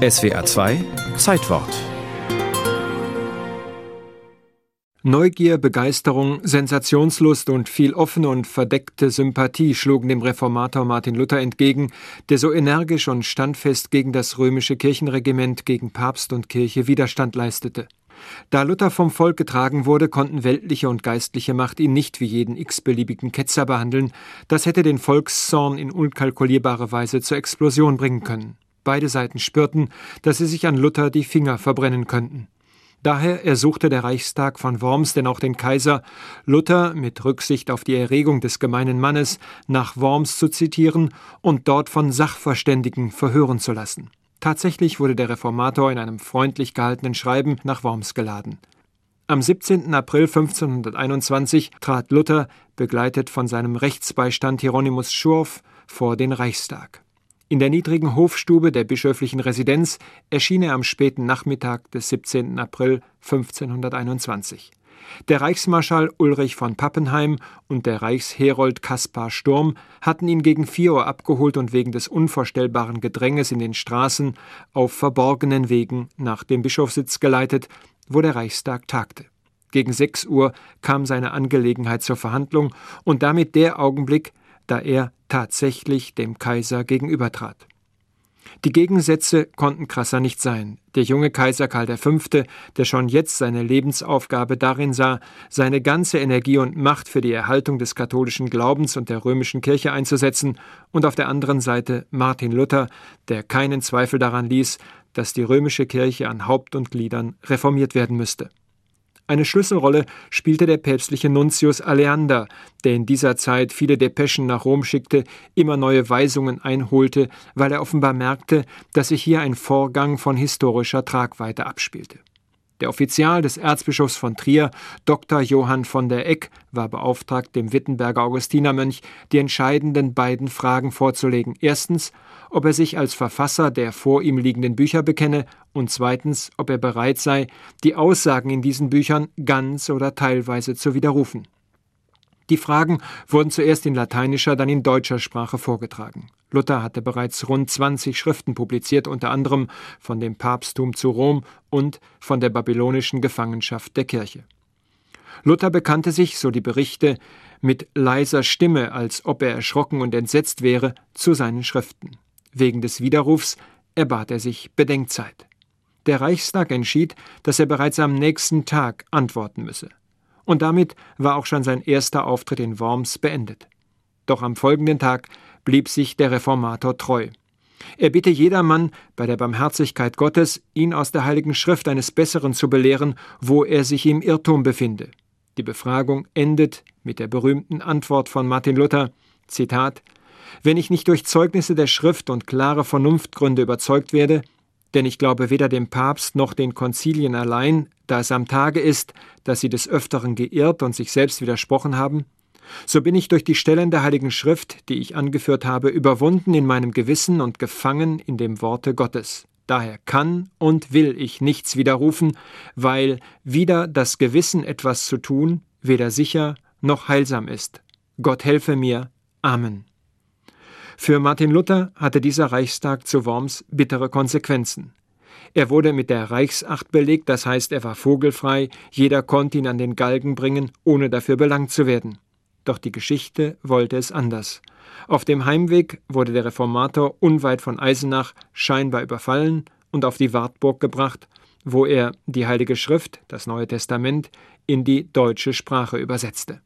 SWA 2 Zeitwort Neugier, Begeisterung, Sensationslust und viel offene und verdeckte Sympathie schlugen dem Reformator Martin Luther entgegen, der so energisch und standfest gegen das römische Kirchenregiment, gegen Papst und Kirche Widerstand leistete. Da Luther vom Volk getragen wurde, konnten weltliche und geistliche Macht ihn nicht wie jeden x-beliebigen Ketzer behandeln, das hätte den Volkszorn in unkalkulierbare Weise zur Explosion bringen können. Beide Seiten spürten, dass sie sich an Luther die Finger verbrennen könnten. Daher ersuchte der Reichstag von Worms denn auch den Kaiser, Luther mit Rücksicht auf die Erregung des gemeinen Mannes nach Worms zu zitieren und dort von Sachverständigen verhören zu lassen. Tatsächlich wurde der Reformator in einem freundlich gehaltenen Schreiben nach Worms geladen. Am 17. April 1521 trat Luther, begleitet von seinem Rechtsbeistand Hieronymus Schurf, vor den Reichstag. In der niedrigen Hofstube der bischöflichen Residenz erschien er am späten Nachmittag des 17. April 1521. Der Reichsmarschall Ulrich von Pappenheim und der Reichsherold Kaspar Sturm hatten ihn gegen vier Uhr abgeholt und wegen des unvorstellbaren Gedränges in den Straßen auf verborgenen Wegen nach dem Bischofssitz geleitet, wo der Reichstag tagte. Gegen sechs Uhr kam seine Angelegenheit zur Verhandlung und damit der Augenblick, da er tatsächlich dem Kaiser gegenübertrat. Die Gegensätze konnten krasser nicht sein. Der junge Kaiser Karl V., der schon jetzt seine Lebensaufgabe darin sah, seine ganze Energie und Macht für die Erhaltung des katholischen Glaubens und der römischen Kirche einzusetzen, und auf der anderen Seite Martin Luther, der keinen Zweifel daran ließ, dass die römische Kirche an Haupt und Gliedern reformiert werden müsste. Eine Schlüsselrolle spielte der päpstliche Nuntius Aleander, der in dieser Zeit viele Depeschen nach Rom schickte, immer neue Weisungen einholte, weil er offenbar merkte, dass sich hier ein Vorgang von historischer Tragweite abspielte. Der Offizial des Erzbischofs von Trier, Dr. Johann von der Eck, war beauftragt, dem Wittenberger Augustinermönch die entscheidenden beiden Fragen vorzulegen. Erstens, ob er sich als Verfasser der vor ihm liegenden Bücher bekenne und zweitens, ob er bereit sei, die Aussagen in diesen Büchern ganz oder teilweise zu widerrufen. Die Fragen wurden zuerst in lateinischer, dann in deutscher Sprache vorgetragen. Luther hatte bereits rund 20 Schriften publiziert, unter anderem von dem Papsttum zu Rom und von der babylonischen Gefangenschaft der Kirche. Luther bekannte sich, so die Berichte, mit leiser Stimme, als ob er erschrocken und entsetzt wäre, zu seinen Schriften. Wegen des Widerrufs erbat er sich Bedenkzeit. Der Reichstag entschied, dass er bereits am nächsten Tag antworten müsse und damit war auch schon sein erster Auftritt in Worms beendet. Doch am folgenden Tag blieb sich der Reformator treu. Er bitte jedermann bei der Barmherzigkeit Gottes, ihn aus der Heiligen Schrift eines Besseren zu belehren, wo er sich im Irrtum befinde. Die Befragung endet mit der berühmten Antwort von Martin Luther, Zitat, Wenn ich nicht durch Zeugnisse der Schrift und klare Vernunftgründe überzeugt werde, denn ich glaube weder dem Papst noch den Konzilien allein, da es am Tage ist, dass sie des Öfteren geirrt und sich selbst widersprochen haben, so bin ich durch die Stellen der Heiligen Schrift, die ich angeführt habe, überwunden in meinem Gewissen und gefangen in dem Worte Gottes. Daher kann und will ich nichts widerrufen, weil wieder das Gewissen etwas zu tun weder sicher noch heilsam ist. Gott helfe mir. Amen. Für Martin Luther hatte dieser Reichstag zu Worms bittere Konsequenzen. Er wurde mit der Reichsacht belegt, das heißt, er war vogelfrei, jeder konnte ihn an den Galgen bringen, ohne dafür belangt zu werden. Doch die Geschichte wollte es anders. Auf dem Heimweg wurde der Reformator unweit von Eisenach scheinbar überfallen und auf die Wartburg gebracht, wo er die Heilige Schrift, das Neue Testament, in die deutsche Sprache übersetzte.